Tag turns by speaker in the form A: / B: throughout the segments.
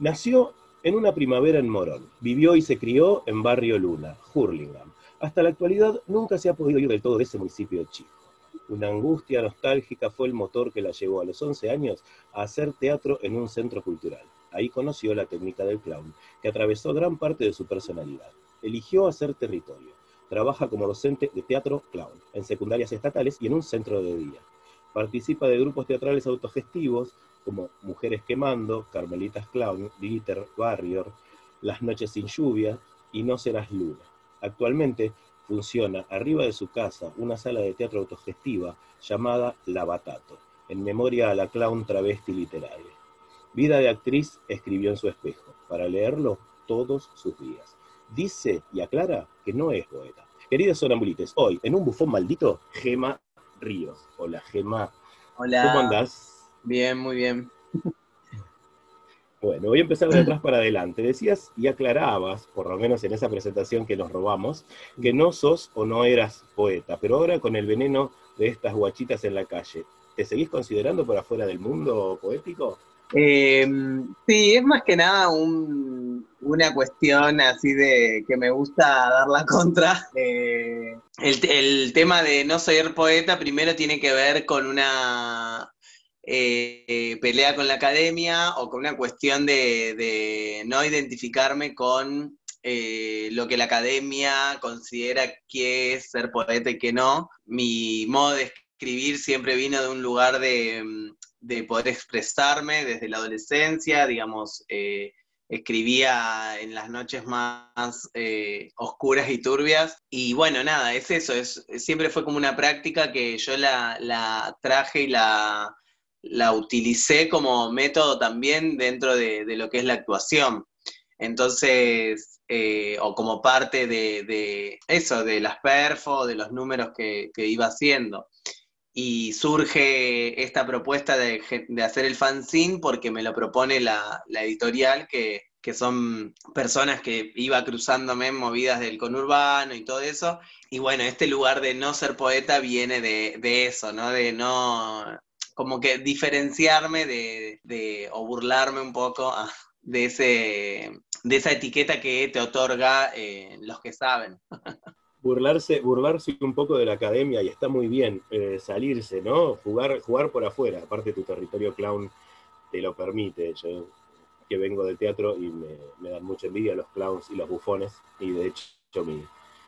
A: Nació en una primavera en Morón. Vivió y se crió en Barrio Luna, Hurlingham. Hasta la actualidad nunca se ha podido ir del todo de ese municipio chico. Una angustia nostálgica fue el motor que la llevó a los 11 años a hacer teatro en un centro cultural. Ahí conoció la técnica del clown, que atravesó gran parte de su personalidad. Eligió hacer territorio. Trabaja como docente de teatro clown en secundarias estatales y en un centro de día. Participa de grupos teatrales autogestivos como Mujeres Quemando, Carmelitas Clown, Glitter Warrior, Las Noches sin Lluvia y No Serás Luna. Actualmente funciona arriba de su casa una sala de teatro autogestiva llamada La Batato, en memoria a la clown travesti literaria. Vida de actriz escribió en su espejo, para leerlo todos sus días. Dice y aclara que no es poeta. Queridos sonambulites, hoy en un bufón maldito, Gema Ríos. Hola, Gema.
B: Hola.
A: ¿Cómo andás?
B: Bien, muy bien.
A: Bueno, voy a empezar de atrás para adelante. Decías y aclarabas, por lo menos en esa presentación que nos robamos, que no sos o no eras poeta, pero ahora con el veneno de estas guachitas en la calle, ¿te seguís considerando por afuera del mundo poético?
B: Eh, sí, es más que nada un- una cuestión así de que me gusta dar la contra. Eh, el tema de no ser poeta primero tiene que ver con una eh, pelea con la academia o con una cuestión de, no identificarme con eh, lo que la academia considera que es ser poeta y que no. Mi modo de escribir siempre vino de un lugar de, de poder expresarme desde la adolescencia, digamos, eh, escribía en las noches más oscuras y turbias. Y bueno, nada, es eso, es, siempre fue como una práctica que yo la, la traje y la, la utilicé como método también dentro de, lo que es la actuación. Entonces, eh, o como parte de, eso, de las perfo, de los números que, iba haciendo y surge esta propuesta de, hacer el fanzine porque me lo propone la, editorial, que, son personas que iba cruzándome en movidas del conurbano y todo eso. Y bueno, este lugar de no ser poeta viene de eso, ¿no? De no, como que diferenciarme de, de- o burlarme un poco ah, de, ese, de esa etiqueta que te otorga eh, los que saben.
A: Burlarse, burlarse un poco de la academia y está muy bien eh, salirse, ¿no? Jugar, jugar por afuera. Aparte tu territorio clown te lo permite. Yo que vengo del teatro y me, dan mucha envidia los clowns y los bufones. Y de hecho mi,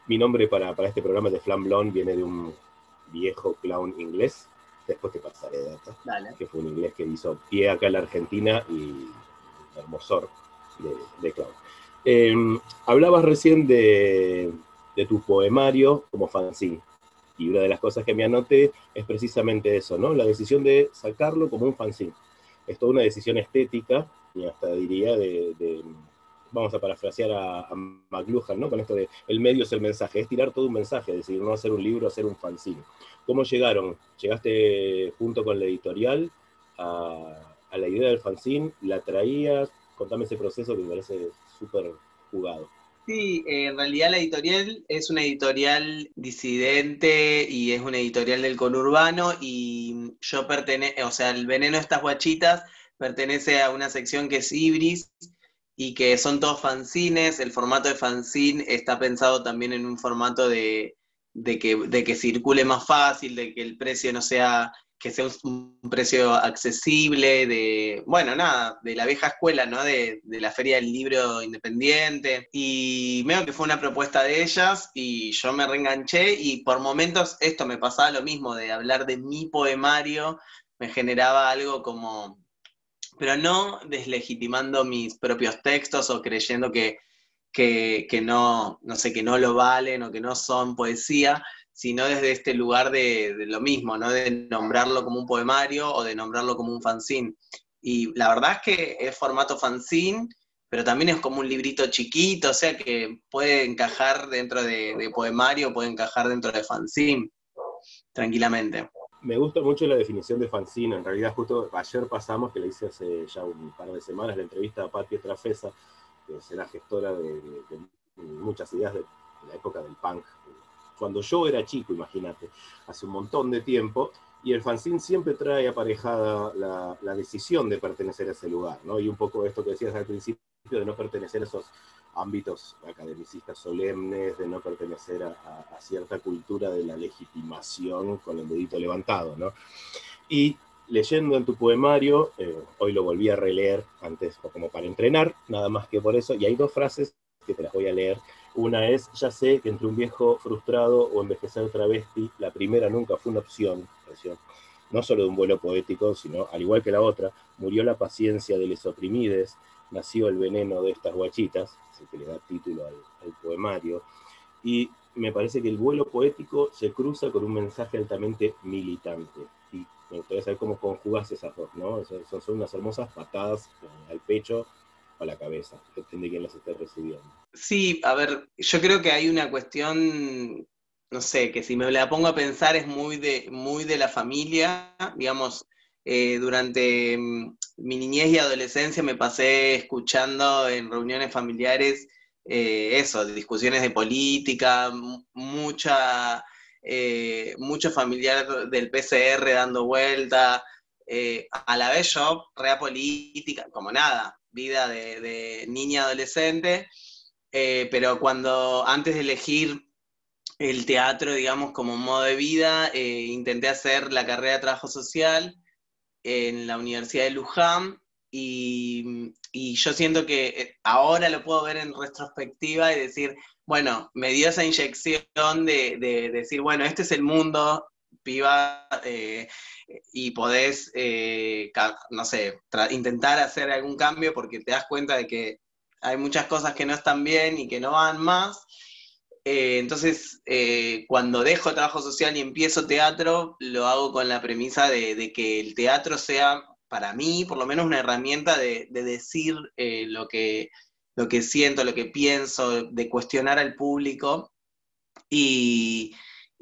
A: mi nombre para, para este programa de Flam Blonde viene de un viejo clown inglés. Después te pasaré data.
B: Dale.
A: que fue un inglés que hizo pie acá en la Argentina y hermosor de, de clown. Eh, hablabas recién de, de tu poemario como fanzine. Y una de las cosas que me anoté es precisamente eso, ¿no? La decisión de sacarlo como un fanzine. Es toda una decisión estética, y hasta diría de, de- vamos a parafrasear a, a McLuhan, ¿no? Con esto de el medio es el mensaje, es tirar todo un mensaje, es decir, no hacer un libro, hacer un fanzine. ¿Cómo llegaron? ¿Llegaste junto con la editorial a, la idea del fanzine? ¿La traías? Contame ese proceso que me parece súper jugado.
B: Sí, eh, en realidad la editorial es una editorial disidente y es una editorial del conurbano y yo pertenezco, o sea, el veneno de estas guachitas pertenece a una sección que es Ibris y que son todos fanzines, el formato de fanzine está pensado también en un formato de, de que, de que circule más fácil, de que el precio no sea que sea un, precio accesible, de, bueno, nada, de la vieja escuela, ¿no? De, de la Feria del Libro Independiente. Y veo que fue una propuesta de ellas y yo me reenganché y por momentos esto me pasaba lo mismo, de hablar de mi poemario, me generaba algo como, pero no deslegitimando mis propios textos o creyendo que, que, que no, no sé, que no lo valen o que no son poesía, sino desde este lugar de, lo mismo, ¿no? De nombrarlo como un poemario o de nombrarlo como un fanzine. Y la verdad es que es formato fanzine, pero también es como un librito chiquito, o sea que puede encajar dentro de, de poemario, puede encajar dentro de fanzine, tranquilamente.
A: Me gusta mucho la definición de fanzine. En realidad, justo ayer pasamos, que le hice hace ya un par de semanas, la entrevista a Patti Trafesa, que es la gestora de, muchas ideas de, la época del punk, cuando yo era chico, imagínate, hace un montón de tiempo, Y el fanzine siempre trae aparejada la, decisión de pertenecer a ese lugar, ¿no? Y un poco esto que decías al principio, de no pertenecer a esos ámbitos academicistas solemnes, de no pertenecer a, cierta cultura de la legitimación con el dedito levantado, ¿no? Y leyendo en tu poemario, eh, hoy lo volví a releer antes, como para entrenar, nada más que por eso, y hay dos frases que te las voy a leer. Una es, ya sé que entre un viejo frustrado o envejecer travesti, la primera nunca fue una opción, no solo de un vuelo poético, sino, al igual que la otra, murió la paciencia de los oprimides, nació el veneno de estas guachitas, así que le da título al, poemario, y me parece que el vuelo poético se cruza con un mensaje altamente militante. Y me gustaría saber cómo conjugas esas dos, ¿no? Son, son unas hermosas patadas al pecho o a la cabeza, depende de quién las esté recibiendo.
B: Sí, a ver, yo creo que hay una cuestión no sé, que si me la pongo a pensar es muy de, muy de la familia, digamos, eh, durante mm, mi niñez y adolescencia me pasé escuchando en reuniones familiares eh, eso, discusiones de política, mucha, eh, mucho familiar del PCR dando vuelta, a la vez yo, rea política, como nada, vida de, de niña adolescente, pero cuando antes de elegir el teatro, digamos, como modo de vida. Eh, intenté hacer la carrera de trabajo social en la Universidad de Luján y, yo siento que eh, ahora lo puedo ver en retrospectiva y decir, bueno, me dio esa inyección de, decir, bueno, este es el mundo, piba, eh, y podés, no sé, intentar hacer algún cambio porque te das cuenta de que hay muchas cosas que no están bien y que no van más eh, entonces, eh, cuando dejo trabajo social y empiezo teatro, lo hago con la premisa de, que el teatro sea, para mí, por lo menos una herramienta de, decir eh, lo, que, lo que siento, lo que pienso, de cuestionar al público. Y,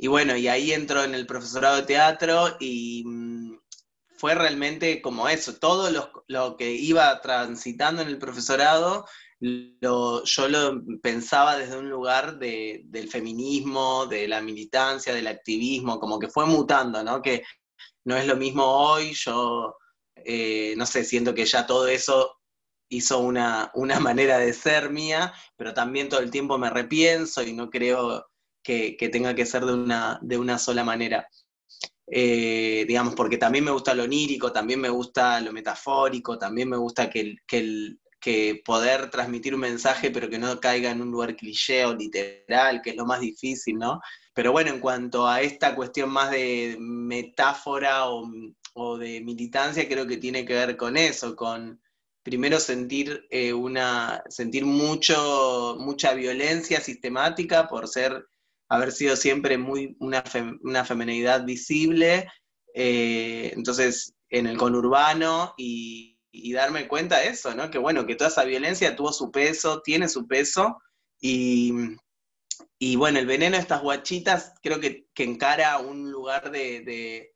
B: bueno, y ahí entro en el profesorado de teatro y mm, fue realmente como eso, todo lo, lo que iba transitando en el profesorado lo, yo lo pensaba desde un lugar del feminismo, de la militancia, del activismo, como que fue mutando, ¿no? Que no es lo mismo hoy, yo, eh, no sé, siento que ya todo eso hizo una, una, manera de ser mía, pero también todo el tiempo me repienso y no creo que, tenga que ser de una, de una sola manera. Eh, digamos, porque también me gusta lo onírico, también me gusta lo metafórico, también me gusta que que el, que poder transmitir un mensaje pero que no caiga en un lugar cliché o literal, que es lo más difícil, ¿no? Pero bueno, en cuanto a esta cuestión más de metáfora o, de militancia, creo que tiene que ver con eso, con primero sentir eh, una, sentir mucho, mucha violencia sistemática por ser, haber sido siempre muy una, una femenidad visible, eh, entonces en el conurbano y y darme cuenta de eso, ¿no? Que bueno, que toda esa violencia tuvo su peso, tiene su peso, y, y bueno, el veneno de estas guachitas creo que, encara un lugar de,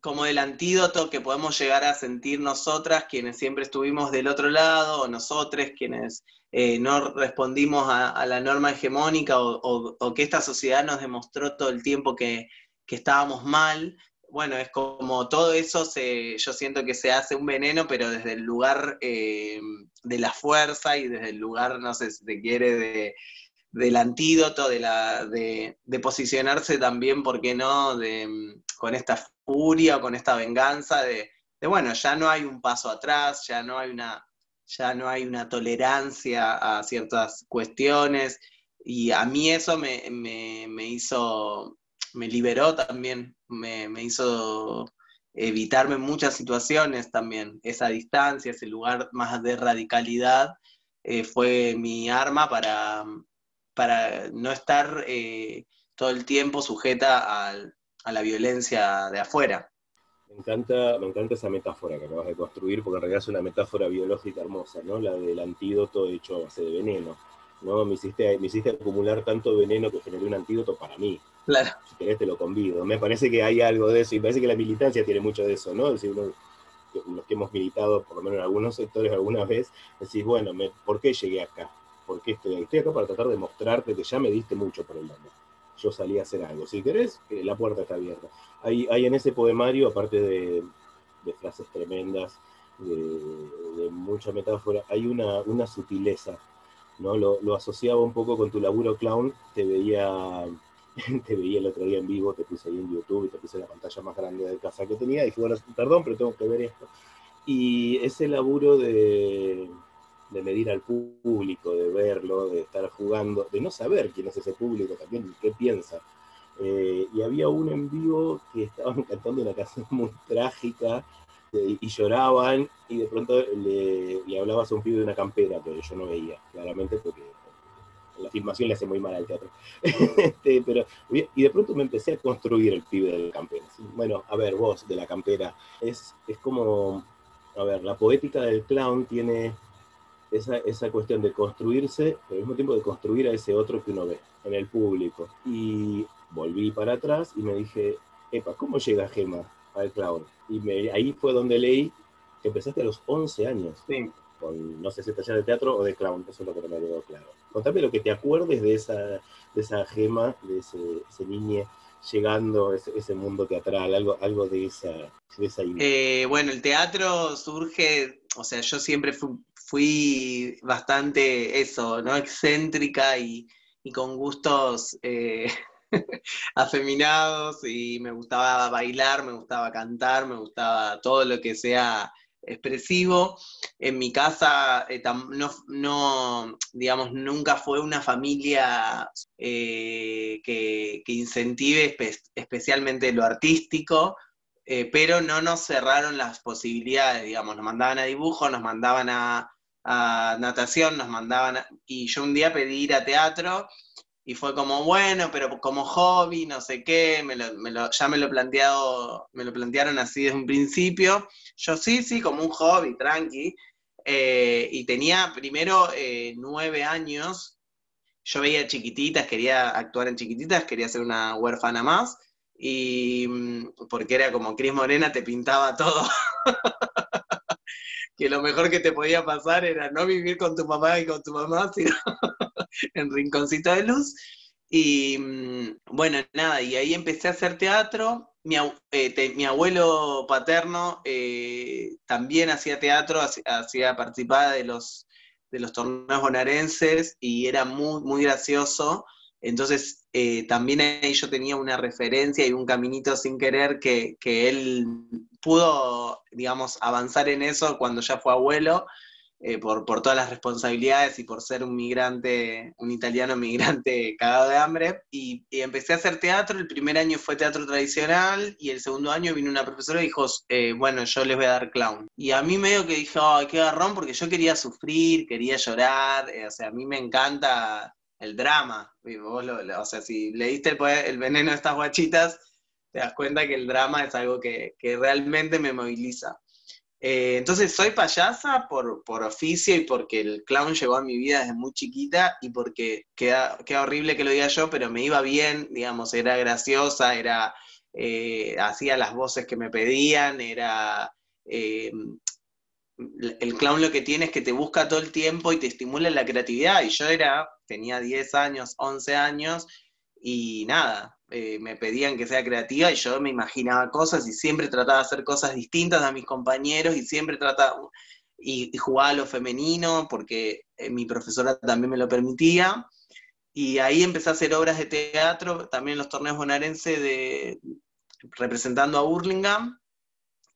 B: como del antídoto que podemos llegar a sentir nosotras, quienes siempre estuvimos del otro lado, o nosotros, quienes eh, no respondimos a, la norma hegemónica, o, que esta sociedad nos demostró todo el tiempo que, que estábamos mal, bueno, es como todo eso, se, yo siento que se hace un veneno, pero desde el lugar eh, de la fuerza y desde el lugar, no sé si te quiere, del antídoto, de, la, de, posicionarse también, ¿por qué no?, de, con esta furia o con esta venganza, de, bueno, ya no hay un paso atrás, ya no hay una, ya no hay una tolerancia a ciertas cuestiones, y a mí eso me, me hizo me liberó también, me, hizo evitarme muchas situaciones también. Esa distancia, ese lugar más de radicalidad, eh, fue mi arma para, para no estar eh, todo el tiempo sujeta a la violencia de afuera.
A: Me encanta, me encanta esa metáfora que acabas de construir, porque en realidad es una metáfora biológica hermosa, ¿no? La del antídoto hecho a base de veneno. ¿no? Me hiciste, me hiciste acumular tanto veneno que generé un antídoto para mí. Si querés te lo convido. Me parece que hay algo de eso y parece que la militancia tiene mucho de eso, ¿no? Es decir, los que hemos militado, por lo menos en algunos sectores alguna vez, decís, bueno, ¿por qué llegué acá? ¿Por qué estoy Estoy acá para tratar de mostrarte que ya me diste mucho por el mundo. yo salí a hacer algo. Si querés, eh, la puerta está abierta. Hay, hay en ese poemario, aparte de, frases tremendas, de, mucha metáfora, hay una, una sutileza, ¿no? Lo, lo, asociaba un poco con tu laburo clown, te veía, te veía el otro día en vivo, te puse ahí en YouTube y te puse la pantalla más grande de casa que tenía, y dije, bueno, perdón, pero tengo que ver esto. Y ese laburo de, de medir al público, de verlo, de estar jugando, de no saber quién es ese público también, qué piensa. Eh, y había uno en vivo que estaban cantando una canción muy trágica eh, y lloraban y de pronto le, le, hablabas a un pibe de una campera, pero yo no veía, claramente porque la filmación le hace muy mal al teatro. Este, pero, y de pronto me empecé a construir el pibe de la campera. Bueno, a ver, vos de la campera, es, es como, a ver, la poética del clown tiene esa, esa cuestión de construirse, pero al mismo tiempo de construir a ese otro que uno ve en el público. Y volví para atrás y me dije, epa, ¿cómo llega Gema al clown? Y me, ahí fue donde leí que empezaste a los 11 años. Con, no sé si taller de teatro o de clown, eso es lo que no me quedó claro. Contame lo que te acuerdes de esa, de esa gema, de ese, ese niñe llegando a ese, mundo teatral, algo, algo de esa, de esa
B: eh, bueno, el teatro surge, o sea, yo siempre fui, fui bastante eso, ¿no? Excéntrica y, con gustos eh, afeminados y me gustaba bailar, me gustaba cantar, me gustaba todo lo que sea expresivo. En mi casa eh, no, digamos, nunca fue una familia eh, que, incentive especialmente lo artístico. pero no nos cerraron las posibilidades, digamos, nos mandaban a dibujo, nos mandaban a, a natación, nos mandaban, y yo un día pedí ir a teatro y fue como, bueno, pero como hobby, no sé qué, me lo, ya me lo, planteado, me lo plantearon así desde un principio. Yo sí, sí, como un hobby, tranqui. Eh, y tenía primero eh, nueve años, yo veía chiquititas, quería actuar en chiquititas, quería ser una huérfana más, y mm, porque era como Cris Morena te pintaba todo. que lo mejor que te podía pasar era no vivir con tu papá y con tu mamá, sino en rinconcito de luz. Y mm, bueno, nada, y ahí empecé a hacer teatro. Mi, eh, abuelo paterno eh, también hacía teatro, hacía participaba de los, de los torneos bonaerenses y era muy, muy gracioso. Entonces, eh, también ahí yo tenía una referencia y un caminito sin querer que, que él pudo, digamos, avanzar en eso cuando ya fue abuelo, eh, por, todas las responsabilidades y por ser un migrante, un italiano migrante cagado de hambre. Y, empecé a hacer teatro, el primer año fue teatro tradicional y el segundo año vino una profesora y dijo, eh, bueno, yo les voy a dar clown. Y a mí medio que dije, ay, qué garrón, porque yo quería sufrir, quería llorar, o sea, a mí me encanta el drama. o sea, si leíste el, el, veneno de estas guachitas, te das cuenta que el drama es algo que, realmente me moviliza. Eh, entonces soy payasa por, oficio y porque el clown llegó a mi vida desde muy chiquita y porque queda, queda horrible que lo diga yo, pero me iba bien, digamos, era graciosa, era, eh, hacía las voces que me pedían, era... Eh, el clown lo que tiene es que te busca todo el tiempo y te estimula la creatividad. Y yo era tenía 10 años, 11 años, y nada, eh, me pedían que sea creativa y yo me imaginaba cosas y siempre trataba de hacer cosas distintas a mis compañeros y siempre trataba, y, jugaba a lo femenino porque eh, mi profesora también me lo permitía. Y ahí empecé a hacer obras de teatro, también en los torneos bonaerenses de, representando a Burlingame.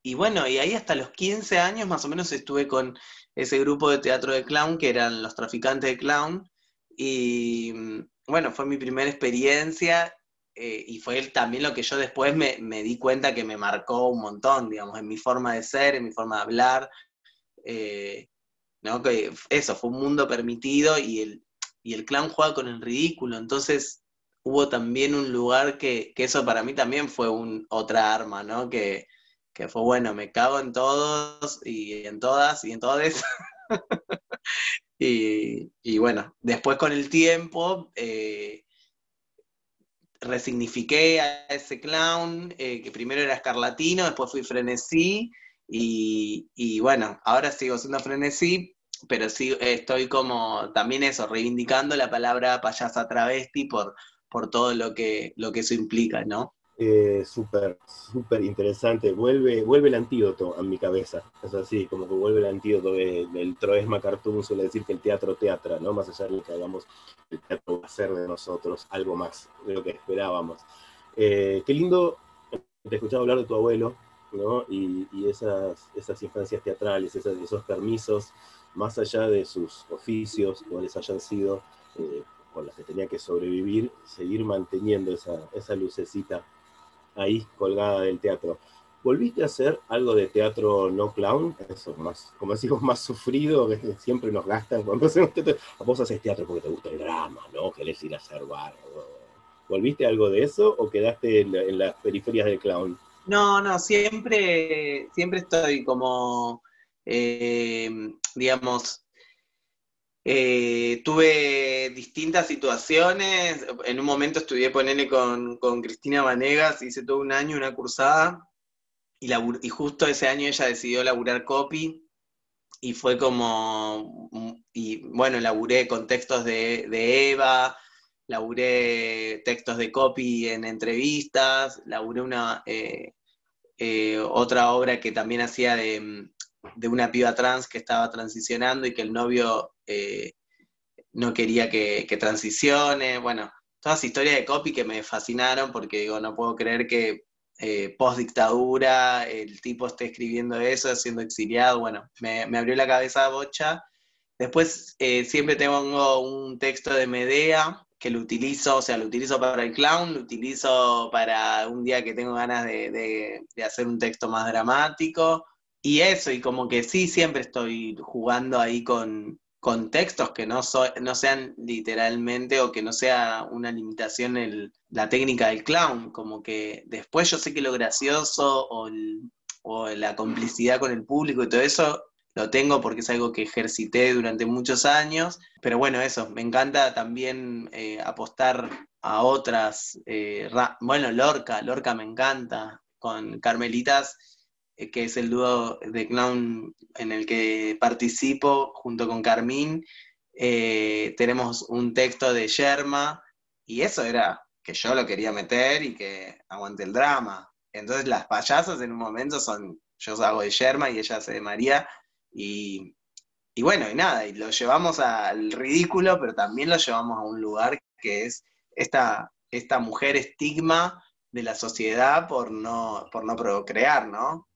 B: Y bueno, y ahí hasta los 15 años más o menos estuve con ese grupo de teatro de clown, que eran los traficantes de clown, y mm, bueno, fue mi primera experiencia eh, y fue también lo que yo después me, di cuenta que me marcó un montón, digamos, en mi forma de ser, en mi forma de hablar. Eh, ¿no? Que eso, fue un mundo permitido y el, y el clown juega con el ridículo. Entonces hubo también un lugar que, eso para mí también fue un, otra arma, ¿no? Que, que fue bueno, me cago en todos y en todas y en todes. Y, bueno, después con el tiempo eh, resignifiqué a ese clown, eh, que primero era escarlatino, después fui frenesí, y, bueno, ahora sigo siendo frenesí, pero sí estoy como también eso, reivindicando la palabra payasa travesti por, por todo lo que, lo que eso implica, ¿no?
A: Eh, súper, súper interesante. Vuelve, vuelve el antídoto a mi cabeza. Es así, como que vuelve el antídoto del Troesma Cartoon, suele decir que el teatro teatra, ¿no? Más allá de lo que hagamos, el teatro va a ser de nosotros algo más de lo que esperábamos. Eh, qué lindo te escuchaba hablar de tu abuelo, ¿no? Y, esas, esas infancias teatrales, esos permisos, más allá de sus oficios, cuáles hayan sido, eh, con las que tenía que sobrevivir, seguir manteniendo esa, esa lucecita ahí colgada del teatro. ¿Volviste a hacer algo de teatro no clown? Eso, más, como decimos, más sufrido, que siempre nos gastan cuando hacemos teatro. Vos haces teatro porque te gusta el drama, ¿no? Querés ir a hacer bar. ¿Volviste a algo de eso o quedaste en, las periferias del clown?
B: No, no, siempre, siempre estoy como, eh, digamos, eh, tuve distintas situaciones. En un momento estudié ponerle con, con Cristina Vanegas, hice todo un año una cursada y, y, justo ese año ella decidió laburar copy y fue como, y bueno, laburé con textos de, de Eva, laburé textos de copy en entrevistas, laburé una, eh, eh, otra obra que también hacía de, de una piba trans que estaba transicionando y que el novio eh, no quería que, transicione. Bueno, todas historias de copy que me fascinaron porque digo, no puedo creer que eh, post dictadura el tipo esté escribiendo eso, siendo exiliado. Bueno, me, abrió la cabeza bocha. Después eh, siempre tengo un texto de Medea que lo utilizo, o sea, lo utilizo para el clown, lo utilizo para un día que tengo ganas de hacer un texto más dramático. Y eso, y como que sí, siempre estoy jugando ahí con, contextos que no, no sean literalmente o que no sea una limitación el, la técnica del clown, como que después yo sé que lo gracioso o, la complicidad con el público y todo eso lo tengo porque es algo que ejercité durante muchos años, pero bueno, eso, me encanta también eh, apostar a otras, eh, bueno, Lorca, Lorca me encanta, con Carmelitas que es el dúo de clown en el que participo junto con Carmín. Eh, tenemos un texto de Yerma y eso era que yo lo quería meter y que aguante el drama. Entonces las payasas en un momento son, yo hago de Yerma y ella hace de María y, y bueno, y nada, y lo llevamos al ridículo, pero también lo llevamos a un lugar que es esta, esta mujer estigma de la sociedad por no, por no procrear, ¿no?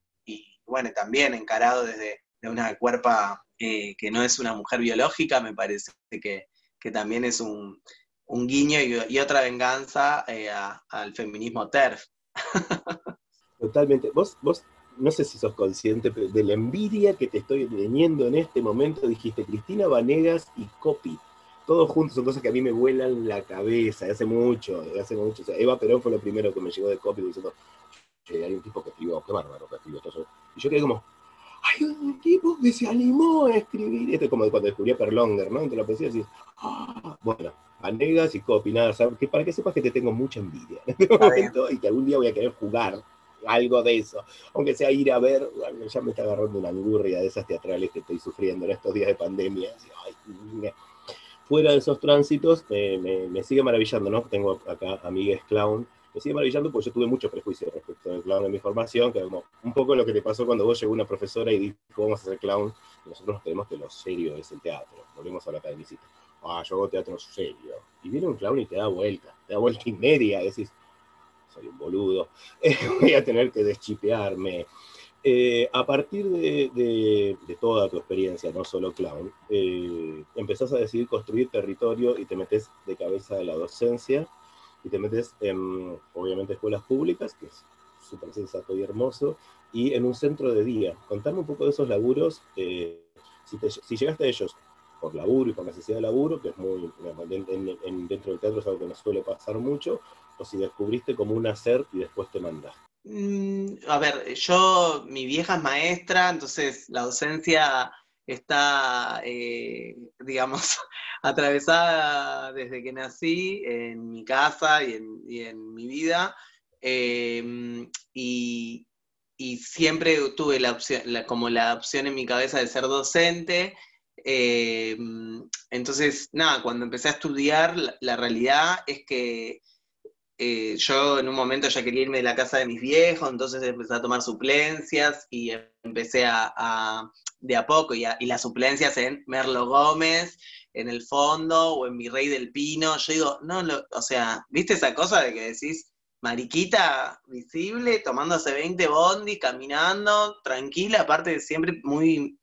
B: Bueno, también encarado desde una cuerpa eh, que no es una mujer biológica, me parece que, también es un, guiño y, otra venganza eh, al feminismo TERF.
A: Totalmente. Vos, vos, no sé si sos consciente de la envidia que te estoy teniendo en este momento. Dijiste Cristina Vanegas y Copy. Todos juntos son cosas que a mí me vuelan la cabeza, de hace mucho, de hace mucho. Eva Perón fue lo primero que me llegó de Copy diciendo, che, hay un tipo que escribió, qué bárbaro que escribió esto. Y yo quedé como, hay un tipo que se animó a escribir. Esto es como cuando descubrí a Perlonger, ¿no? Entre la poesía decís, ah, bueno, Vanegas y Copy, nada, que para que sepas que te tengo mucha envidia en este momento y que algún día voy a querer jugar algo de eso. Aunque sea ir a ver, ya me está agarrando una angurria de esas teatrales que estoy sufriendo en estos días de pandemia. fuera de esos tránsitos, me, me, sigue maravillando, ¿no? Tengo acá amigues clown me sigue maravillando porque yo tuve mucho prejuicio respecto al clown en mi formación, que como un poco lo que te pasó cuando vos llegó una profesora y dijo, vamos a hacer clown, nosotros nos tenemos que lo serio es el teatro. Volvemos a la academicita. Ah, yo hago teatro serio. Y viene un clown y te da vuelta, te da vuelta y media, decís, soy un boludo, voy a tener que deschipearme. Eh, a partir de, toda tu experiencia, no solo clown, eh, empezás a decidir construir territorio y te metes de cabeza de la docencia y te metes en, obviamente, escuelas públicas, que es súper sensato y hermoso, y en un centro de día. Contame un poco de esos laburos, eh, si, llegaste a ellos por laburo y por necesidad de laburo, que es muy, en, dentro del teatro es algo que no suele pasar mucho, o si descubriste como un hacer y después te mandaste.
B: Mm, a ver, yo, mi vieja es maestra, entonces la docencia está, eh, digamos, atravesada desde que nací en mi casa y en, mi vida. Em, y, siempre tuve la opción, como la opción en mi cabeza de ser docente. Em, entonces, nada, cuando empecé a estudiar, la, realidad es que eh, yo en un momento ya quería irme de la casa de mis viejos, entonces empecé a tomar suplencias y empecé a, de a poco, y, las suplencias en Merlo Gómez, en el fondo, o en Mi Rey del Pino. Yo digo, no, o sea, ¿viste esa cosa de que decís, mariquita visible, tomándose 20 bondi, caminando, tranquila, aparte de siempre muy,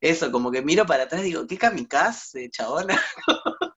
B: eso, como que miro para atrás y digo, qué kamikaze, chabona.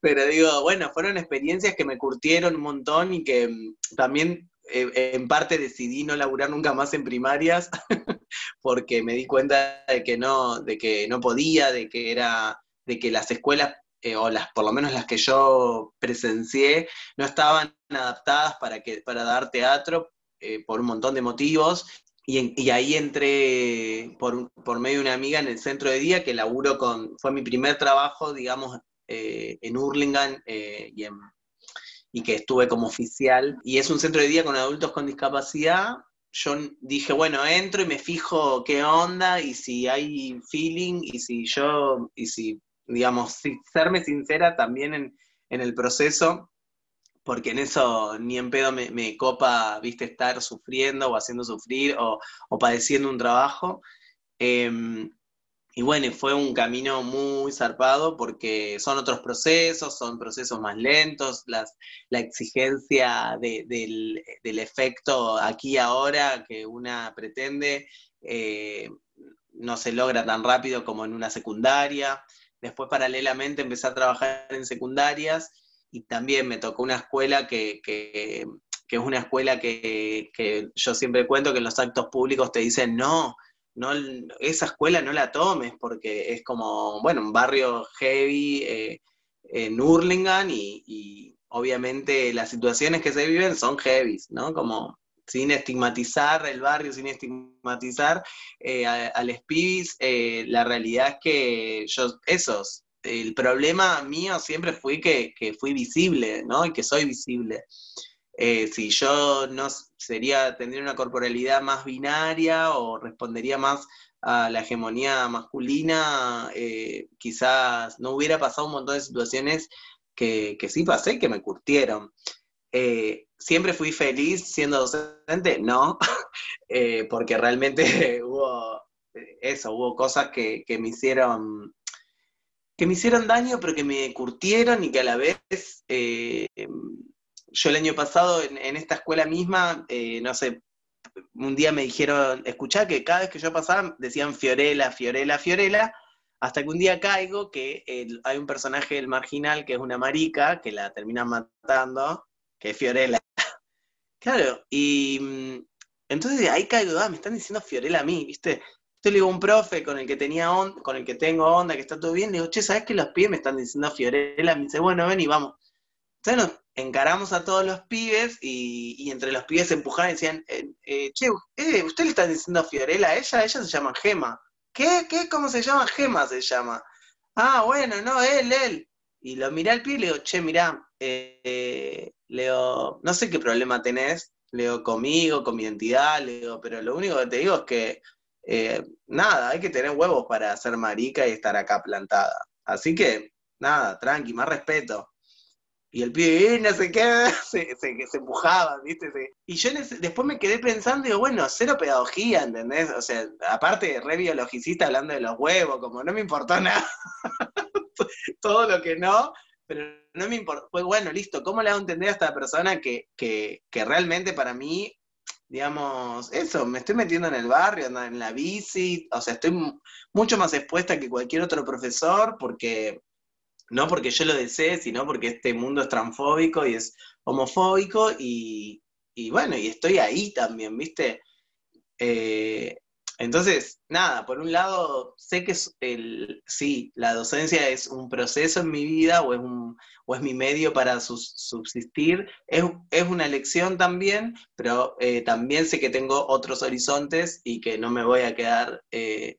B: Pero digo, bueno, fueron experiencias que me curtieron un montón y que mm, también eh, en parte decidí no laburar nunca más en primarias porque me di cuenta de que no, de que no podía, de que era, de que las escuelas eh, o las, por lo menos las que yo presencié, no estaban adaptadas para, que, para dar teatro eh, por un montón de motivos. Y, ahí entré por, por, medio de una amiga en el centro de día que laburo con, fue mi primer trabajo, digamos, eh, en Hurlingham y, y que estuve como oficial. Y es un centro de día con adultos con discapacidad yo dije, bueno, entro y me fijo qué onda y si hay feeling y si yo, y si digamos, serme sincera también en, el proceso, porque en eso ni en pedo me, copa, viste, estar sufriendo o haciendo sufrir o, padeciendo un trabajo. Em, y bueno, fue un camino muy zarpado porque son otros procesos, son procesos más lentos, la exigencia del, efecto aquí ahora que una pretende eh, no se logra tan rápido como en una secundaria. Después paralelamente empecé a trabajar en secundarias y también me tocó una escuela que, es una escuela que, yo siempre cuento que en los actos públicos te dicen, no, no, esa escuela no la tomes porque es como, bueno, un barrio heavy eh, en Hurlingham y, obviamente las situaciones que se viven son heavy, ¿no? Como sin estigmatizar el barrio, sin estigmatizar eh, a, eh, la realidad es que yo, esos, el problema mío siempre fue que, fui visible, ¿no? Y que soy visible. Eh, si yo no sería, tendría una corporalidad más binaria o respondería más a la hegemonía masculina, quizás no hubiera pasado un montón de situaciones que, que sí pasé, que me curtieron. Eh, ¿Siempre fui feliz siendo docente? No, eh, porque realmente hubo eso, hubo cosas que, me hicieron que me hicieron daño, pero que me curtieron y que a la vez eh, yo el año pasado en, esta escuela misma, no sé, un día me dijeron, escuchá que cada vez que yo pasaba decían Fiorella, Fiorella, Fiorella, hasta que un día caigo que hay un personaje del marginal que es una marica que la termina matando que Fiorella. Claro, y mm, entonces ahí caigo, ah, me están diciendo Fiorella a mí, ¿viste? Yo le digo a un profe con el que tenía onda, con el que tengo onda, que está todo bien, le digo, che, ¿sabes que los pibes me están diciendo Fiorella? Me dice, bueno, ven y vamos. Entonces nos encaramos a todos los pibes y, entre los pibes se empujaban y decían, eh, eh, che, eh, ¿usted le está diciendo Fiorella a ella? Ella se llama Gema. ¿Qué? ¿Qué? ¿Cómo se llama? Gema se llama. Ah, bueno, no, él, él. Y lo miré al pibe y le digo, che, mirá, eh, Leo, no sé qué problema tenés, Leo, conmigo, con mi identidad, Leo, pero lo único que te digo es que, eh, nada, hay que tener huevos para ser marica y estar acá plantada. Así que, nada, tranqui, más respeto. Y el pibe, no sé qué, se, empujaba, ¿viste? Y yo después me quedé pensando, digo, bueno, cero pedagogía, ¿entendés? O sea, aparte, re biologicista hablando de los huevos, como no me importó nada, todo lo que no, pero no me importa, pues bueno, listo, ¿cómo le hago entender a esta persona que, realmente para mí, digamos, eso, me estoy metiendo en el barrio, en la bici, o sea, estoy mucho más expuesta que cualquier otro profesor, porque no porque yo lo desee, sino porque este mundo es transfóbico y es homofóbico, y, y bueno, y estoy ahí también, ¿viste? Eh, entonces, nada, por un lado, sé que es el, sí, la docencia es un proceso en mi vida o es, un, o es mi medio para subsistir, es, una lección también, pero eh, también sé que tengo otros horizontes y que no me voy a quedar, eh,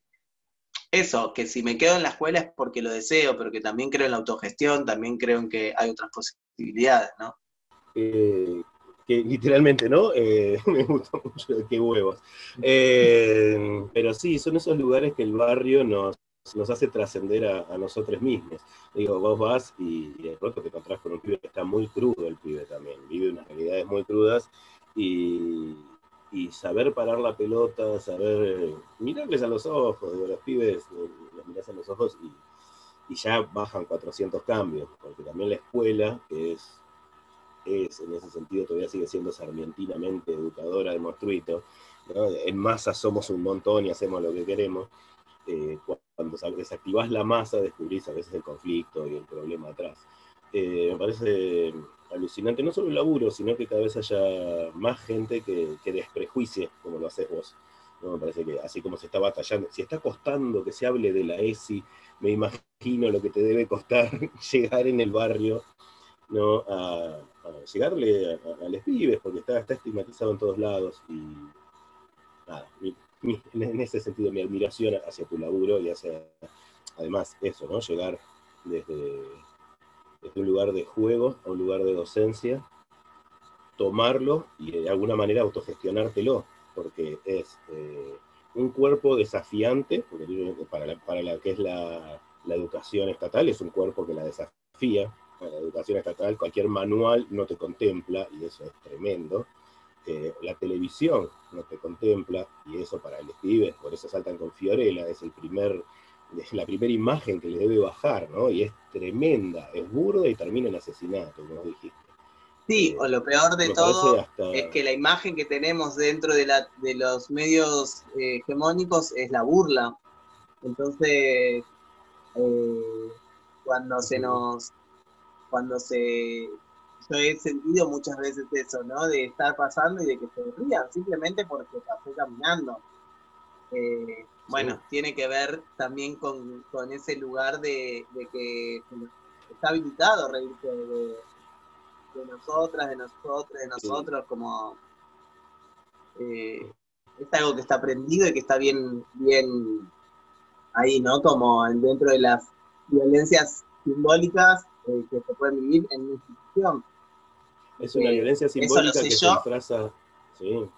B: eso, que si me quedo en la escuela es porque lo deseo, pero que también creo en la autogestión, también creo en que hay otras posibilidades, ¿no?
A: Eh, que literalmente, ¿no? Eh, me gusta mucho, qué huevos. Eh, pero sí, son esos lugares que el barrio nos, nos hace trascender a, nosotros mismos. Digo, vos vas y, de pronto te encontrás con un pibe está muy crudo, el pibe también, vive unas realidades muy crudas y, saber parar la pelota, saber mirarles a los ojos, digo, los pibes los mirás a los ojos y, ya bajan 400 cambios, porque también la escuela, que es, es en ese sentido todavía sigue siendo sarmientinamente educadora de monstruito, en masa somos un montón y hacemos lo que queremos, eh, cuando desactivás la masa descubrís a veces el conflicto y el problema atrás. Eh, me parece alucinante, no solo el laburo, sino que cada vez haya más gente que, que desprejuicie como lo haces vos. ¿no? Me parece que así como se está batallando, si está costando que se hable de la ESI, me imagino lo que te debe costar llegar en el barrio ¿no? a, llegarle a, los pibes, porque está, está estigmatizado en todos lados y nada, en ese sentido mi admiración hacia tu laburo y hacia, además, eso, ¿no? Llegar desde, un lugar de juego a un lugar de docencia, tomarlo y de alguna manera autogestionártelo, porque es eh, un cuerpo desafiante, porque para la, para la que es la, la educación estatal, es un cuerpo que la desafía, para la educación estatal cualquier manual no te contempla, y eso es tremendo, la televisión no te contempla, y eso para el pibes, por eso saltan con Fiorella, es el primer, es la primera imagen que le debe bajar, ¿no? Y es tremenda, es burda y termina en asesinato, como dijiste.
B: Sí, eh, o lo peor de todo es que la imagen que tenemos dentro de, la, de los medios eh, hegemónicos es la burla. Entonces, eh, cuando se nos, cuando se yo he sentido muchas veces eso, ¿no? De estar pasando y de que se rían simplemente porque pasé caminando. Eh, bueno, tiene que ver también con, ese lugar de, que está habilitado reírse de, nosotras, de nosotros, de nosotros, como eh, es algo que está aprendido y que está bien, bien ahí, ¿no? Como dentro de las violencias simbólicas eh, que se pueden vivir en una institución.
A: Es una violencia simbólica que se disfraza. Sí.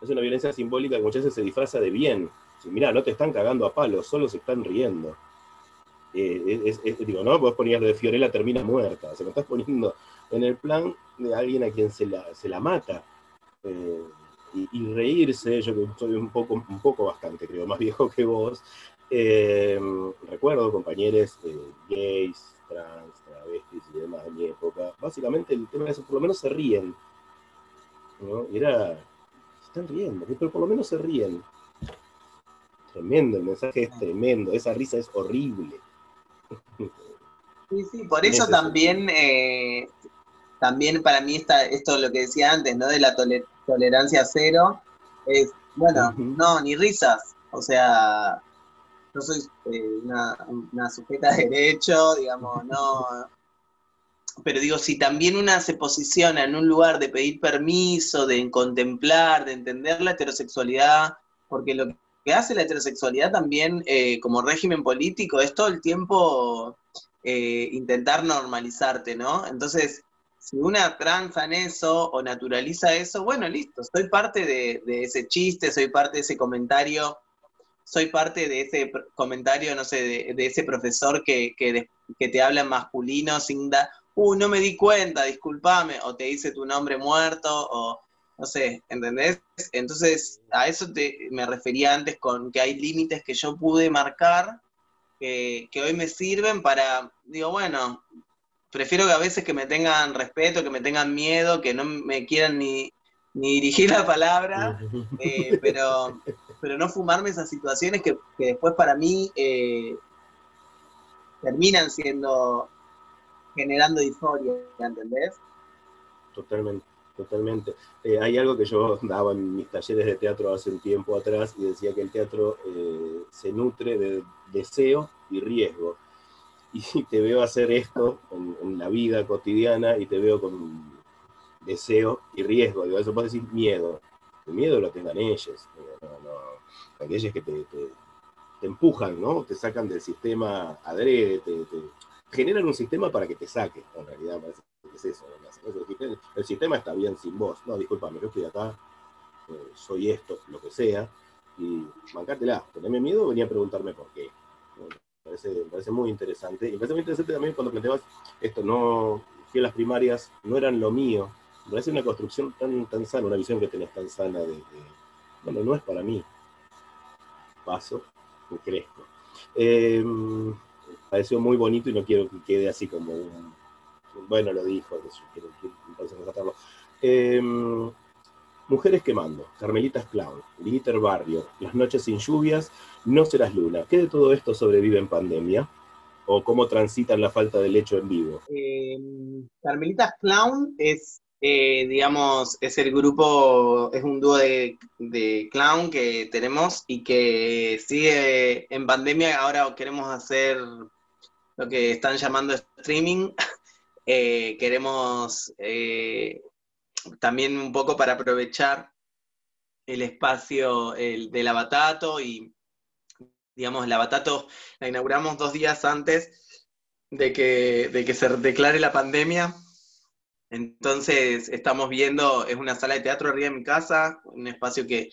A: Es una violencia simbólica que muchas veces se disfraza de bien. Mirá, no te están cagando a palos, solo se están riendo. Eh, digo, no vos ponías de Fiorella termina muerta. Se lo estás poniendo en el plan de alguien a quien se la, se la mata. Eh, y, reírse, yo que soy un poco, un poco bastante, creo, más viejo que vos, eh, recuerdo compañeros gays, trans, travestis y demás de mi época, básicamente el tema es que por lo menos se ríen. ¿no? Era, están riendo, pero por lo menos se ríen. Tremendo, el mensaje es tremendo, esa risa es horrible.
B: Sí, sí, por eso también, eh, también para mí está esto lo que decía antes, ¿no? De la tolerancia cero, es, bueno, no, ni risas, o sea, yo soy eh, una, sujeta de derecho, digamos, no. Pero digo, si también una se posiciona en un lugar de pedir permiso, de contemplar, de entender la heterosexualidad, porque lo que hace la heterosexualidad también eh, como régimen político es todo el tiempo eh, intentar normalizarte, ¿no? Entonces, si una tranza en eso o naturaliza eso, bueno, listo, soy parte de, ese chiste, soy parte de ese comentario soy parte de ese comentario, no sé, de, ese profesor que, te habla en masculino sin dar, uh, no me di cuenta, discúlpame, o te dice tu nombre muerto, o no sé, ¿entendés? Entonces, a eso te, me refería antes con que hay límites que yo pude marcar, que, que hoy me sirven para, digo, bueno, prefiero que a veces que me tengan respeto, que me tengan miedo, que no me quieran ni, ni dirigir la palabra, eh, pero, pero no fumarme esas situaciones que, después para mí eh, terminan siendo, generando disforia, ¿entendés?
A: Totalmente, totalmente. Eh, hay algo que yo daba en mis talleres de teatro hace un tiempo atrás y decía que el teatro se nutre de deseo y riesgo. Y te veo hacer esto en la vida cotidiana y te veo con deseo y riesgo. Digo, eso puede decir miedo. El miedo lo tengan ellos. No, Aquellos que te, empujan, ¿no? Te sacan del sistema adrede, te, generan un sistema para que te saque, en realidad parece que es eso. El sistema está bien sin vos. No, discúlpame, yo estoy acá, eh, soy esto, lo que sea, y bancártela. Teneme miedo, venía a preguntarme por qué. me parece muy interesante. Y me parece muy interesante también cuando planteabas esto, no, que las primarias no eran lo mío. Me parece una construcción tan, tan sana, una visión que tenés tan sana de, bueno, no es para mí. Paso y crezco. Eh, pareció muy bonito y no quiero que quede así como un, bueno, lo dijo, quiero, quiero, eh, Mujeres quemando, Carmelitas Clown, Glitter Barrio, Las noches sin lluvias, No serás luna. ¿Qué de todo esto sobrevive en pandemia? ¿O cómo transitan la falta de lecho en vivo?
B: Em, Carmelitas Clown es, eh, digamos, es el grupo, es un dúo de, clown que tenemos y que sigue en pandemia. Ahora queremos hacer lo que están llamando streaming. Eh, queremos eh, también un poco para aprovechar el espacio el, del Abatato y, digamos, el Abatato la inauguramos dos días antes de que, de que se declare la pandemia. Entonces estamos viendo, es una sala de teatro arriba de mi casa, un espacio que,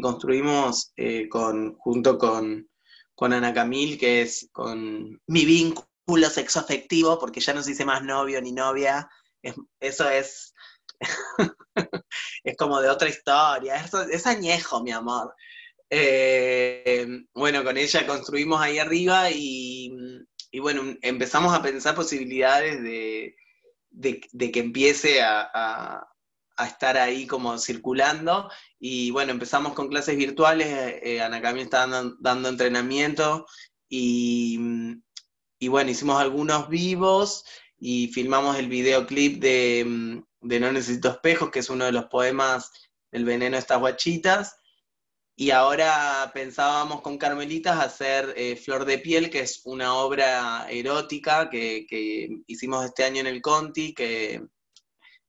B: construimos eh, con, junto con, con Ana Camil, que es con mi vínculo sexoafectivo, porque ya no se dice más novio ni novia. eso es es como de otra historia, es, añejo, mi amor. Eh, bueno, con ella construimos ahí arriba y, bueno, empezamos a pensar posibilidades de, que empiece a, estar ahí como circulando. Y bueno, empezamos con clases virtuales, eh, Ana está dando, entrenamiento y, y, bueno, hicimos algunos vivos y filmamos el videoclip de, de No Necesito Espejos, que es uno de los poemas del veneno de estas guachitas. Y ahora pensábamos con Carmelitas hacer eh, Flor de Piel, que es una obra erótica que, hicimos este año en el Conti, que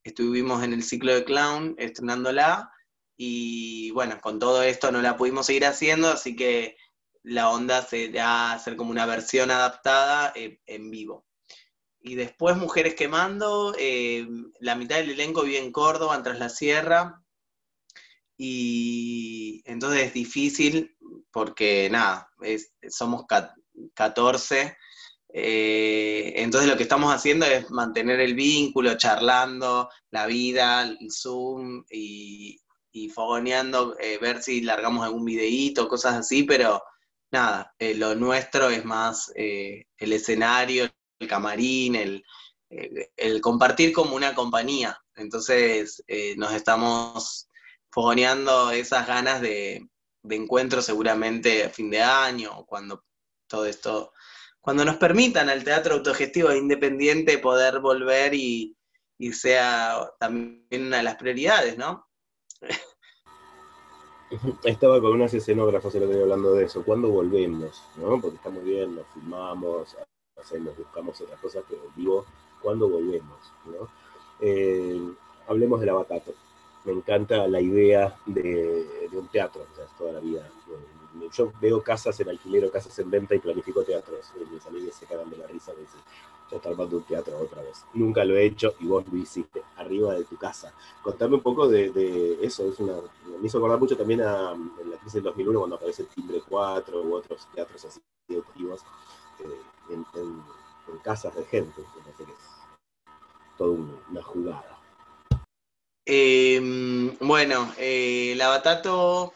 B: estuvimos en el ciclo de clown estrenándola. Y bueno, con todo esto no la pudimos seguir haciendo, así que la onda se a hacer como una versión adaptada eh, en vivo. Y después Mujeres Quemando, eh, la mitad del elenco vive en Córdoba, Tras la Sierra. Y entonces es difícil porque nada, somos 14. Eh, entonces lo que estamos haciendo es mantener el vínculo, charlando, la vida, el Zoom y, fogoneando, ver si largamos algún videíto, cosas así, pero nada, lo nuestro es más el escenario, el camarín, el, el compartir como una compañía. Entonces eh, nos estamos fogoneando esas ganas de, encuentro seguramente a fin de año, cuando todo esto, cuando nos permitan al teatro autogestivo e independiente poder volver y, sea también una de las prioridades, ¿no?
A: Estaba con unas escenógrafas el otro hablando de eso. ¿Cuándo volvemos? ¿no? Porque está muy bien, nos filmamos, hacemos, buscamos otras cosas, pero vivo cuando volvemos. ¿no? Eh, hablemos del abatato. Me encanta la idea de, un teatro, o toda la vida. Yo veo casas en alquiler o casas en venta y planifico teatros. Y mis amigos se cagan de la risa, me dicen, ya está armando un teatro otra vez. Nunca lo he hecho y vos lo hiciste arriba de tu casa. Contame un poco de, eso, es una, me hizo acordar mucho también a en la crisis del 2001 cuando aparece Timbre 4 u otros teatros así educativos. Eh, en, casas de gente. que es toda una jugada.
B: Em, bueno, eh, la Batato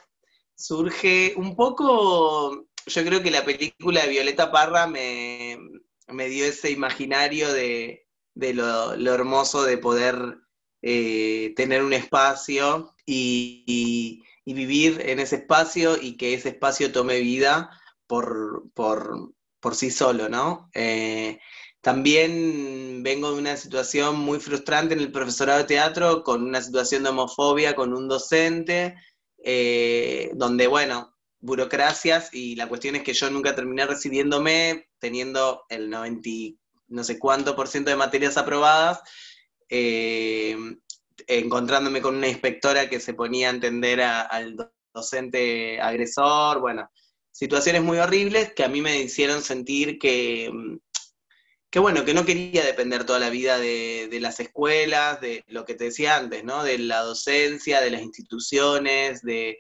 B: surge un poco, yo creo que la película de Violeta Parra me, dio ese imaginario de, lo, hermoso de poder eh, tener un espacio y, vivir en ese espacio y que ese espacio tome vida por, por sí solo, ¿no? Eh, también vengo de una situación muy frustrante en el profesorado de teatro, con una situación de homofobia con un docente, eh, donde, bueno, burocracias y la cuestión es que yo nunca terminé recibiéndome teniendo el 90 no sé cuánto por ciento de materias aprobadas, eh, encontrándome con una inspectora que se ponía a entender al docente agresor, bueno, situaciones muy horribles que a mí me hicieron sentir que, que bueno, que no quería depender toda la vida de, las escuelas, de lo que te decía antes, ¿no? De la docencia, de las instituciones, de,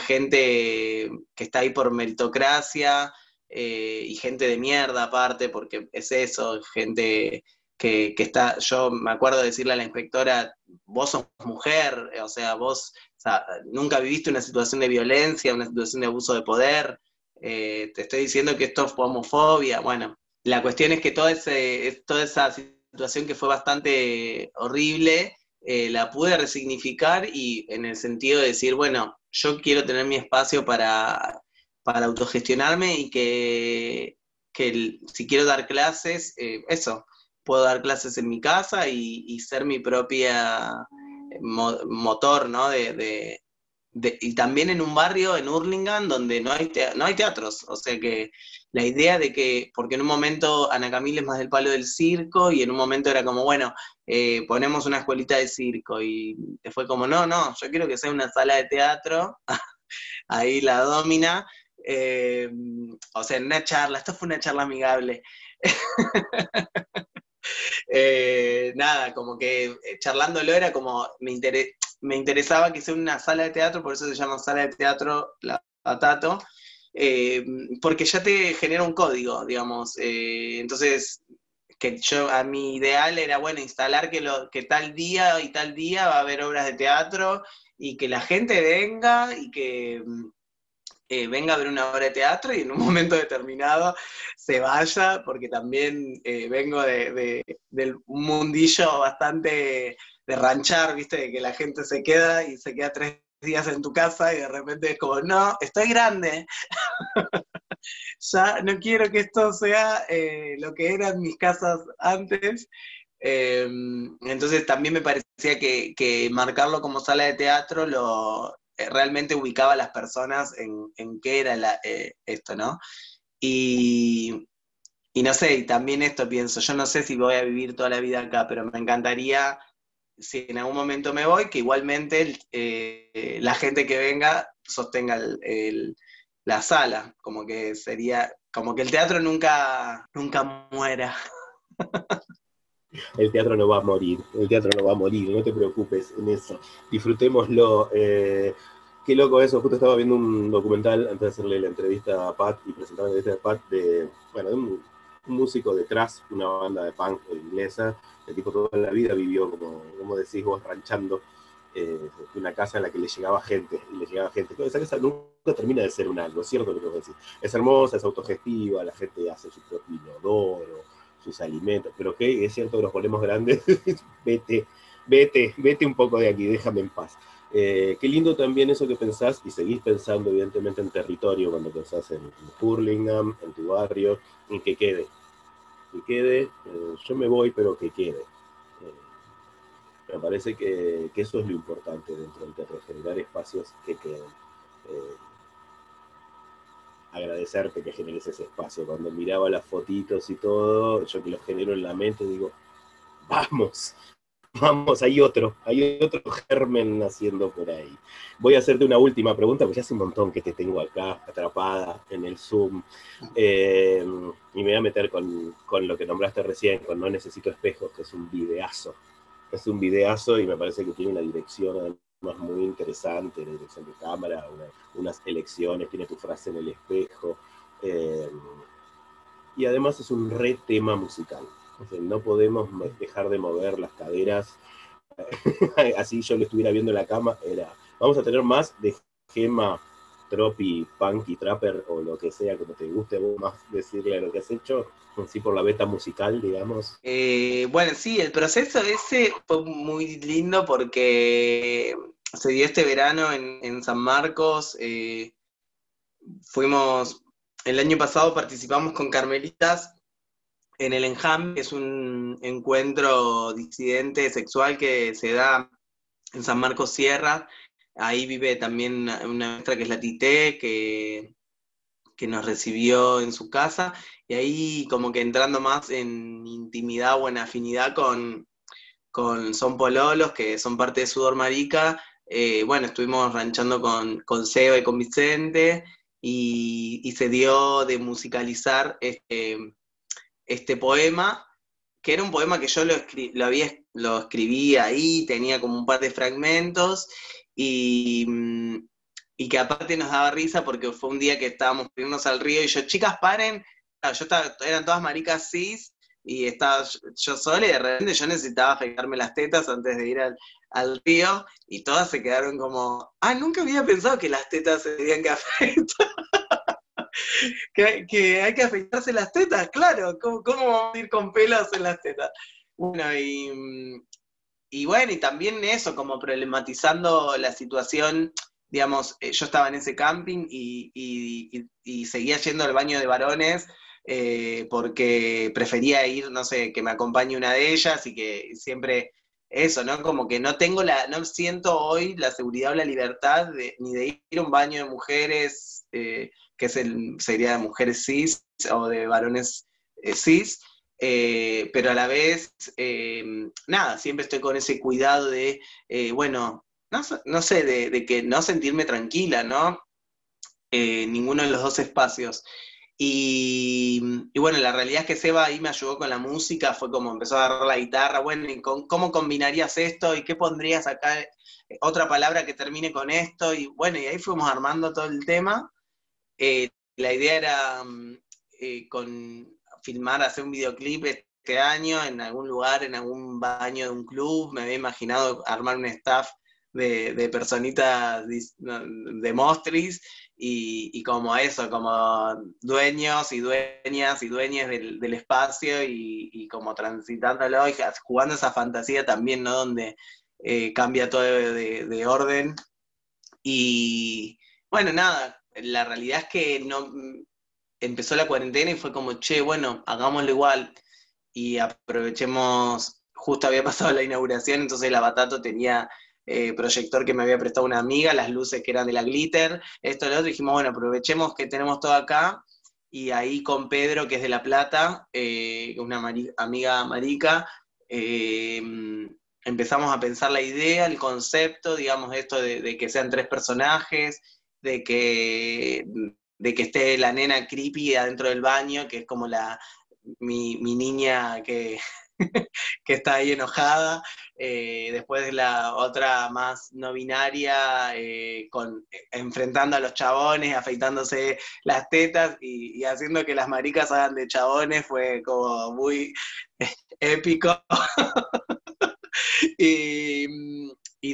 B: gente que está ahí por meritocracia. eh, y gente de mierda aparte, porque es eso, gente que, está, yo me acuerdo de decirle a la inspectora, vos sos mujer, o sea, vos nunca viviste una situación de violencia, una situación de abuso de poder, eh, te estoy diciendo que esto fue homofobia, bueno, la cuestión es que toda, ese, toda esa situación que fue bastante horrible, eh, la pude resignificar y en el sentido de decir, bueno, yo quiero tener mi espacio para, para autogestionarme y que, si quiero dar clases, eh, eso, puedo dar clases en mi casa y, ser mi propia eh, motor, ¿no? Y también en un barrio, en Hurlingham, donde no hay, no hay teatros. O sea que la idea de que, porque en un momento Ana Camila es más del palo del circo y en un momento era como, bueno, eh, ponemos una escuelita de circo y fue como, no, no, yo quiero que sea una sala de teatro, ahí la domina, eh, o sea, en una charla, esto fue una charla amigable. Eh, nada, como que charlándolo era como, me, me interesaba que sea una sala de teatro, por eso se llama sala de teatro La Patato, eh, porque ya te genera un código, digamos. Eh, entonces, que yo a mi ideal era, bueno, instalar que, lo, que tal día y tal día va a haber obras de teatro y que la gente venga y que eh, venga a ver una obra de teatro y en un momento determinado se vaya, porque también vengo de, un mundillo bastante de ranchar, ¿viste? De que la gente se queda y se queda tres días en tu casa y de repente es como, no, estoy grande. ya no quiero que esto sea eh, lo que eran mis casas antes. Em, entonces también me parecía que, marcarlo como sala de teatro lo eh, realmente ubicaba a las personas en, qué era eh, esto, ¿no? Y, y no sé, y también esto pienso, yo no sé si voy a vivir toda la vida acá, pero me encantaría si en algún momento me voy, que igualmente eh, la gente que venga sostenga la sala, como que sería, como que el teatro nunca, nunca muera.
A: El teatro no va a morir, el teatro no va a morir, no te preocupes en eso, disfrutémoslo. Eh, qué loco eso, justo estaba viendo un documental antes de hacerle la entrevista a Pat y presentar la entrevista a Pat de, bueno, de un, músico detrás, una banda de punk inglesa, el tipo toda la vida vivió, como, como decís vos, ranchando, eh, una casa en la que le llegaba gente, y le llegaba gente. esa casa nunca termina de ser un algo, ¿cierto lo que vos decís? Es hermosa, es autogestiva, la gente hace su propio inodoro, sus alimentos, pero que es cierto que los ponemos grandes, vete, vete, vete un poco de aquí, déjame en paz. Eh, qué lindo también eso que pensás y seguís pensando evidentemente en territorio cuando pensás en, Hurlingham, en tu barrio, en que quede, que quede, eh, yo me voy, pero que quede. Eh, me parece que, eso es lo importante dentro del teatro, generar espacios que queden. Agradecerte que generes ese espacio. Cuando miraba las fotitos y todo, yo que los genero en la mente, digo, vamos, Vamos, hay otro, hay otro germen naciendo por ahí. Voy a hacerte una última pregunta, porque ya hace un montón que te tengo acá, atrapada en el Zoom. Eh, y me voy a meter con, lo que nombraste recién, con No Necesito Espejos, que es un videazo. Es un videazo y me parece que tiene una dirección muy interesante, la dirección de cámara, unas elecciones, tiene tu frase en el espejo. Eh, y además es un re tema musical no podemos dejar de mover las caderas. Así yo lo estuviera viendo en la cama, era, vamos a tener más de Gema, Tropi, Punky, Trapper o lo que sea, como te guste vos más decirle lo que has hecho, así por la beta musical, digamos.
B: Eh, bueno, sí, el proceso ese fue muy lindo porque se dio este verano en, San Marcos. Eh, fuimos, el año pasado participamos con Carmelitas en el Enjam, que es un encuentro disidente sexual que se da en San Marcos Sierra. Ahí vive también una maestra que es la Tité, que, que nos recibió en su casa. Y ahí como que entrando más en intimidad o en afinidad con, con Son Pololos, que son parte de Sudor Marica. Eh, bueno, estuvimos ranchando con, con Seba y con Vicente. Y, y se dio de musicalizar este, este poema, que era un poema que yo lo, lo, había, lo escribí ahí, tenía como un par de fragmentos, y, mm, y que aparte nos daba risa porque fue un día que estábamos irnos al río y yo, chicas, paren, yo estaba, eran todas maricas cis y estaba yo sola y de repente yo necesitaba afeitarme las tetas antes de ir al, río y todas se quedaron como, ah, nunca había pensado que las tetas se tenían que afeitar. que, hay que afeitarse las tetas, claro, ¿cómo, vamos a ir con pelos en las tetas? Bueno, y, y bueno, y también eso, como problematizando la situación digamos, eh, yo estaba en ese camping y, seguía yendo al baño de varones eh, porque prefería ir, no sé, que me acompañe una de ellas y que siempre eso, ¿no? Como que no tengo la, no siento hoy la seguridad o la libertad ni de ir a un baño de mujeres, eh, que es el, sería de mujeres cis o de varones cis, pero a la vez, nada, siempre estoy con ese cuidado de, bueno, no, sé, de, que no sentirme tranquila, ¿no? Eh, ninguno de los dos espacios. Y, bueno, la realidad es que Seba ahí me ayudó con la música, fue como empezó a agarrar la guitarra, bueno, ¿cómo combinarías esto? ¿Y qué pondrías acá? Otra palabra que termine con esto, y bueno, y ahí fuimos armando todo el tema. Eh, la idea era mm, eh, con filmar, hacer un videoclip este año en algún lugar, en algún baño de un club, me había imaginado armar un staff de, personitas de mostris y, como eso, como dueños y dueñas y dueñas del, espacio y, como transitándolo y jugando esa fantasía también, ¿no? Donde eh, cambia todo de, orden. Y bueno, nada, la realidad es que no empezó la cuarentena y fue como, che, bueno, hagámoslo igual y aprovechemos, justo había pasado la inauguración, entonces la Batato tenía eh, proyector que me había prestado una amiga, las luces que eran de la glitter, esto y lo otro, dijimos, bueno, aprovechemos que tenemos todo acá, y ahí con Pedro, que es de La Plata, eh, una amiga marica, eh, empezamos a pensar la idea, el concepto, digamos, esto de, que sean tres personajes, de que, de que esté la nena creepy adentro del baño, que es como la, mi, mi niña que, que está ahí enojada. Eh, después la otra más no binaria, eh, con, enfrentando a los chabones, afeitándose las tetas y, haciendo que las maricas hagan de chabones, fue como muy épico. y,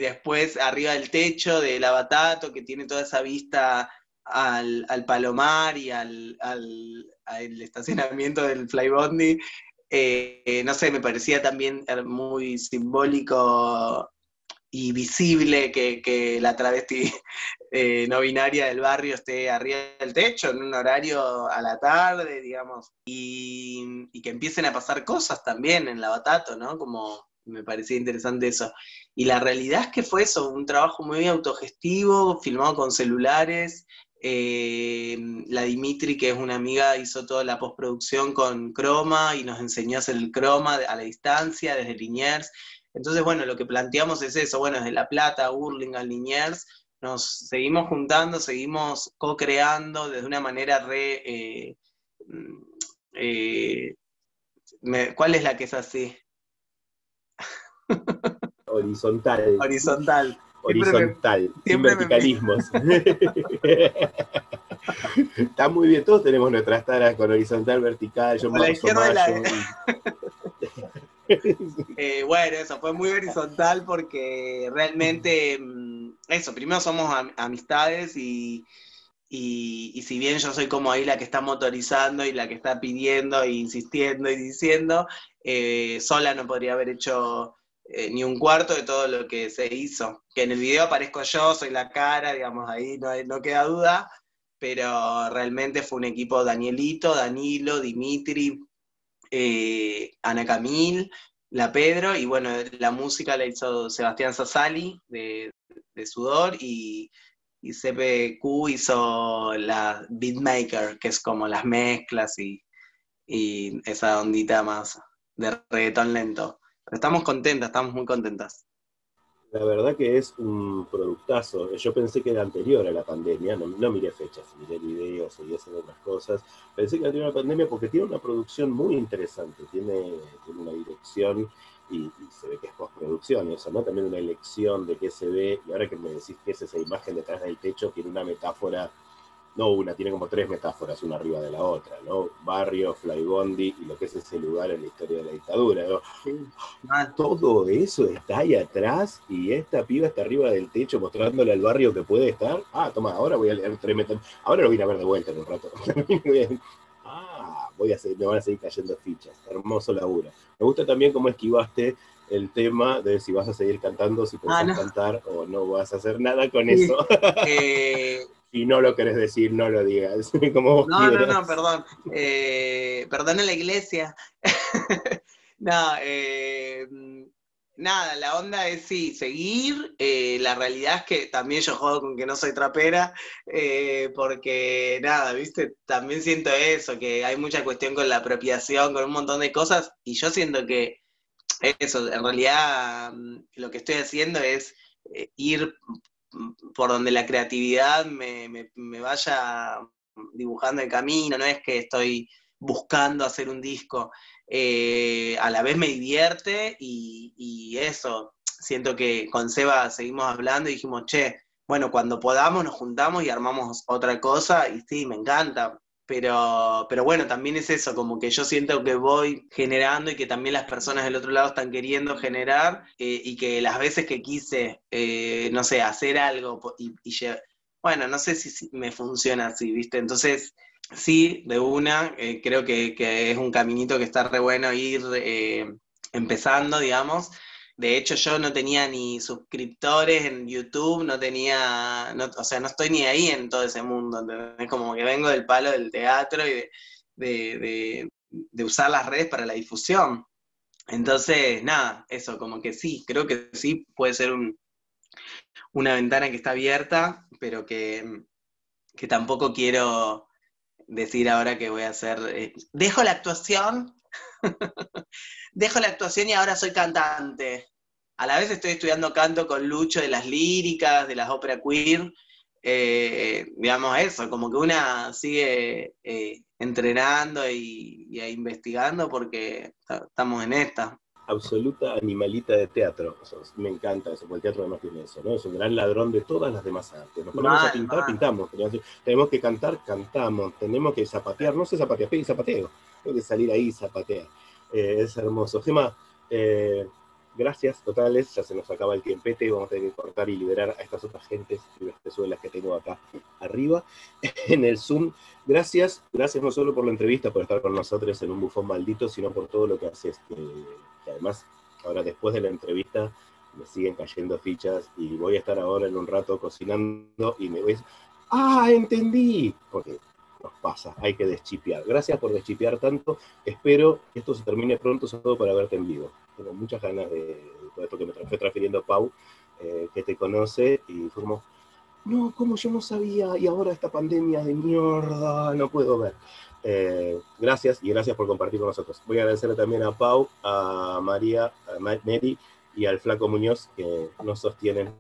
B: después arriba del techo de la Batato, que tiene toda esa vista al, Palomar y al, al, al estacionamiento del Flybondi, eh, no sé, me parecía también muy simbólico y visible que, la travesti eh, no binaria del barrio esté arriba del techo en un horario a la tarde, digamos, y, que empiecen a pasar cosas también en la Batato, ¿no? Como me parecía interesante eso. Y la realidad es que fue eso, un trabajo muy autogestivo, filmado con celulares, eh, la Dimitri, que es una amiga, hizo toda la postproducción con Chroma y nos enseñó a hacer el Chroma a la distancia, desde Liniers. Entonces, bueno, lo que planteamos es eso, bueno, desde La Plata, Burlingame, Liniers, nos seguimos juntando, seguimos co-creando desde una manera re... Eh, mm, eh, ¿Cuál es la que es así?
A: Horizontal.
B: Horizontal
A: horizontal, sin verticalismos. Está muy bien, todos tenemos nuestras taras con horizontal, vertical, yo
B: la eh, bueno, eso fue muy horizontal porque realmente, mm, eso, primero somos amistades y, y, si bien yo soy como ahí la que está motorizando y la que está pidiendo e insistiendo y diciendo, eh, sola no podría haber hecho eh, ni un cuarto de todo lo que se hizo. Que en el video aparezco yo, soy la cara, digamos, ahí no, no queda duda, pero realmente fue un equipo Danielito, Danilo, Dimitri, eh, Ana Camil, la Pedro, y bueno, la música la hizo Sebastián Sassali de, Sudor y, y CPQ hizo la Beatmaker, que es como las mezclas y, y esa ondita más de reggaetón lento estamos contentas, estamos muy contentas.
A: La verdad que es un productazo. Yo pensé que era anterior a la pandemia, no, miré fechas, miré videos, seguí haciendo otras cosas. Pensé que anterior a la pandemia porque tiene una producción muy interesante, tiene, una dirección y, se ve que es postproducción y eso, ¿no? También una elección de qué se ve, y ahora que me decís que es esa imagen detrás del techo, tiene una metáfora, no una, tiene como tres metáforas, una arriba de la otra, ¿no? Barrio, Flybondi y lo que es ese lugar en la historia de la dictadura, ¿no? Todo eso está ahí atrás y esta piba está arriba del techo mostrándole al barrio que puede estar. Ah, toma, ahora voy a leer tres metáforas. Ahora lo vine a ver de vuelta en un rato. ah, voy a seguir, me van a seguir cayendo fichas. Hermoso laburo. Me gusta también cómo esquivaste el tema de si vas a seguir cantando, si puedes ah, cantar o no vas a hacer nada con eso. Eh, si no lo querés decir, no lo digas. Como
B: no, no, no, perdón. Eh, perdón en la iglesia. no, eh, nada, la onda es sí, seguir. Eh, la realidad es que también yo juego con que no soy trapera, eh, porque nada, viste, también siento eso, que hay mucha cuestión con la apropiación, con un montón de cosas, y yo siento que eso, en realidad mm, lo que estoy haciendo es ir por donde la creatividad me, me vaya dibujando el camino, no es que estoy buscando hacer un disco. Eh, a la vez me divierte y, eso, siento que con Seba seguimos hablando y dijimos, che, bueno, cuando podamos nos juntamos y armamos otra cosa y sí, me encanta. Pero, pero bueno, también es eso, como que yo siento que voy generando y que también las personas del otro lado están queriendo generar eh, y que las veces que quise, eh, no sé, hacer algo y, y bueno, no sé si me funciona así, ¿viste? Entonces, sí, de una, eh, creo que, es un caminito que está re bueno ir eh, empezando, digamos. De hecho, yo no tenía ni suscriptores en YouTube, no tenía, o sea, no estoy ni ahí en todo ese mundo, Es Como que vengo del palo del teatro y de, usar las redes para la difusión. Entonces, nada, eso, como que sí, creo que sí puede ser una ventana que está abierta, pero que, que tampoco quiero decir ahora que voy a hacer, eh, dejo la actuación, dejo la actuación y ahora soy cantante. A la vez estoy estudiando canto con Lucho de las líricas, de las ópera queer, eh, digamos eso, como que una sigue eh, entrenando y, y, investigando porque estamos en esta
A: absoluta animalita de teatro. me encanta eso, porque el teatro además tiene eso, ¿no? Es un gran ladrón de todas las demás artes. Nos ponemos a pintar, pintamos. Tenemos que cantar, cantamos. Tenemos que zapatear, no sé zapatear, zapateo. Tengo que salir ahí y zapatear. Eh, es hermoso. Gema, eh, gracias totales, ya se nos acaba el tiempete, vamos a tener que cortar y liberar a estas otras gentes y las que tengo acá arriba en el Zoom. Gracias, gracias no solo por la entrevista, por estar con nosotros en un bufón maldito, sino por todo lo que haces, que, además ahora después de la entrevista me siguen cayendo fichas y voy a estar ahora en un rato cocinando y me voy ¡ah, entendí! Nos pasa, hay que deschipear. Gracias por deschipear tanto, espero que esto se termine pronto, sobre para verte en vivo tengo muchas ganas de, todo esto que me fue transfiriendo Pau, eh, que te conoce, y fue no, como yo no sabía, y ahora esta pandemia de mierda, no puedo ver. Eh, gracias y gracias por compartir con nosotros. Voy a agradecerle también a Pau, a María, a Mary y al Flaco Muñoz que nos sostienen.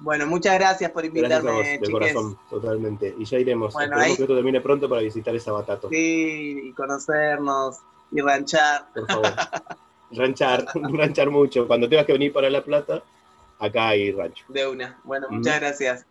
B: Bueno, muchas gracias por invitarme.
A: Gracias de corazón, totalmente. Y ya iremos. Bueno, Esperemos que esto termine pronto para visitar esa batata.
B: Sí, y conocernos y ranchar.
A: Por favor. ranchar, ranchar mucho. Cuando tengas que venir para La Plata, acá hay rancho.
B: De una. Bueno, muchas gracias.